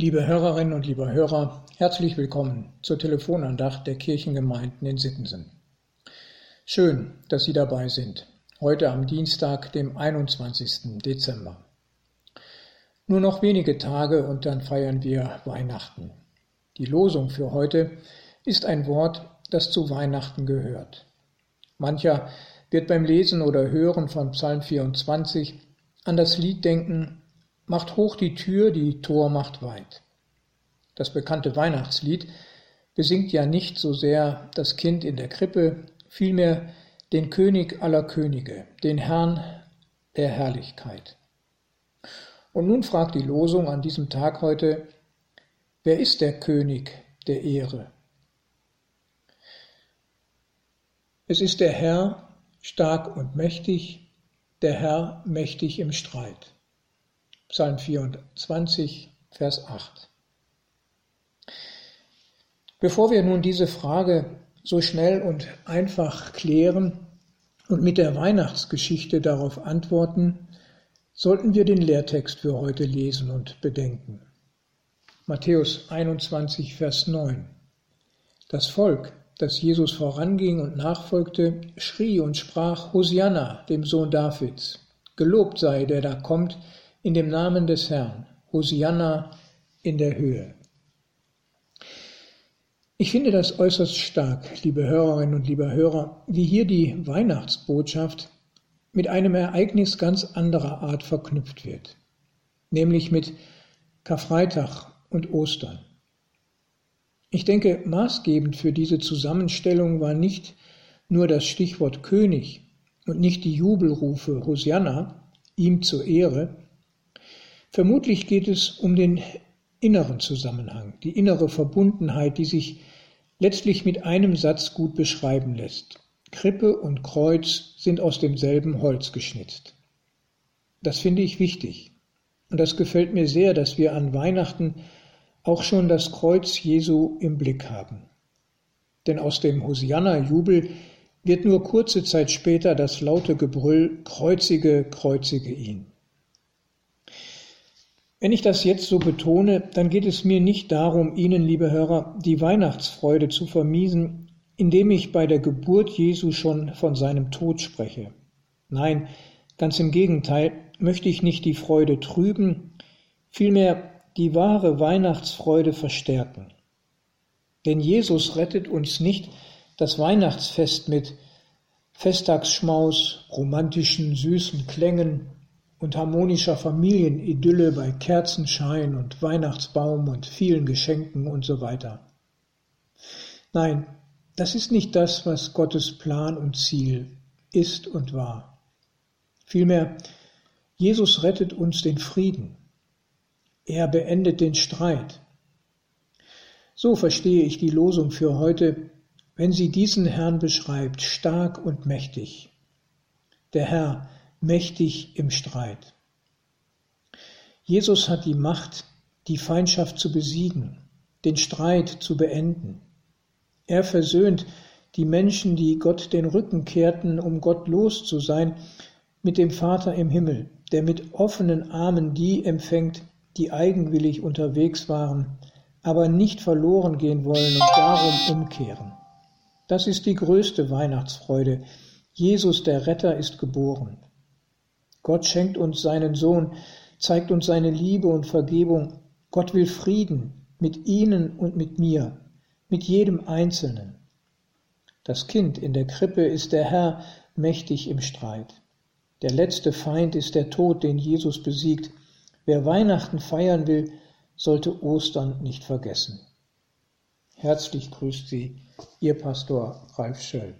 Liebe Hörerinnen und liebe Hörer, herzlich willkommen zur Telefonandacht der Kirchengemeinden in Sittensen. Schön, dass Sie dabei sind, heute am Dienstag, dem 21. Dezember. Nur noch wenige Tage und dann feiern wir Weihnachten. Die Losung für heute ist ein Wort, das zu Weihnachten gehört. Mancher wird beim Lesen oder Hören von Psalm 24 an das Lied denken, Macht hoch die Tür, die Tor macht weit. Das bekannte Weihnachtslied besingt ja nicht so sehr das Kind in der Krippe, vielmehr den König aller Könige, den Herrn der Herrlichkeit. Und nun fragt die Losung an diesem Tag heute, wer ist der König der Ehre? Es ist der Herr, stark und mächtig, der Herr mächtig im Streit. Psalm 24, Vers 8. Bevor wir nun diese Frage so schnell und einfach klären und mit der Weihnachtsgeschichte darauf antworten, sollten wir den Lehrtext für heute lesen und bedenken. Matthäus 21, Vers 9. Das Volk dass Jesus voranging und nachfolgte, schrie und sprach Hosianna, dem Sohn Davids. Gelobt sei, der da kommt, in dem Namen des Herrn. Hosianna in der Höhe. Ich finde das äußerst stark, liebe Hörerinnen und liebe Hörer, wie hier die Weihnachtsbotschaft mit einem Ereignis ganz anderer Art verknüpft wird, nämlich mit Karfreitag und Ostern. Ich denke, maßgebend für diese Zusammenstellung war nicht nur das Stichwort König und nicht die Jubelrufe Hosianna, ihm zur Ehre. Vermutlich geht es um den inneren Zusammenhang, die innere Verbundenheit, die sich letztlich mit einem Satz gut beschreiben lässt. Krippe und Kreuz sind aus demselben Holz geschnitzt. Das finde ich wichtig. Und das gefällt mir sehr, dass wir an Weihnachten auch schon das Kreuz Jesu im Blick haben. Denn aus dem Hosianna-Jubel wird nur kurze Zeit später das laute Gebrüll Kreuzige, kreuzige ihn. Wenn ich das jetzt so betone, dann geht es mir nicht darum, Ihnen, liebe Hörer, die Weihnachtsfreude zu vermiesen, indem ich bei der Geburt Jesu schon von seinem Tod spreche. Nein, ganz im Gegenteil möchte ich nicht die Freude trüben, vielmehr die wahre Weihnachtsfreude verstärken. Denn Jesus rettet uns nicht das Weihnachtsfest mit Festtagsschmaus, romantischen, süßen Klängen und harmonischer Familienidylle bei Kerzenschein und Weihnachtsbaum und vielen Geschenken und so weiter. Nein, das ist nicht das, was Gottes Plan und Ziel ist und war. Vielmehr, Jesus rettet uns den Frieden, er beendet den Streit. So verstehe ich die Losung für heute, wenn sie diesen Herrn beschreibt, stark und mächtig. Der Herr, mächtig im Streit. Jesus hat die Macht, die Feindschaft zu besiegen, den Streit zu beenden. Er versöhnt die Menschen, die Gott den Rücken kehrten, um Gott los zu sein, mit dem Vater im Himmel, der mit offenen Armen die empfängt, die eigenwillig unterwegs waren, aber nicht verloren gehen wollen und darum umkehren. Das ist die größte Weihnachtsfreude. Jesus der Retter ist geboren. Gott schenkt uns seinen Sohn, zeigt uns seine Liebe und Vergebung. Gott will Frieden mit Ihnen und mit mir, mit jedem Einzelnen. Das Kind in der Krippe ist der Herr mächtig im Streit. Der letzte Feind ist der Tod, den Jesus besiegt. Wer Weihnachten feiern will, sollte Ostern nicht vergessen. Herzlich grüßt Sie, Ihr Pastor Ralf Schöll.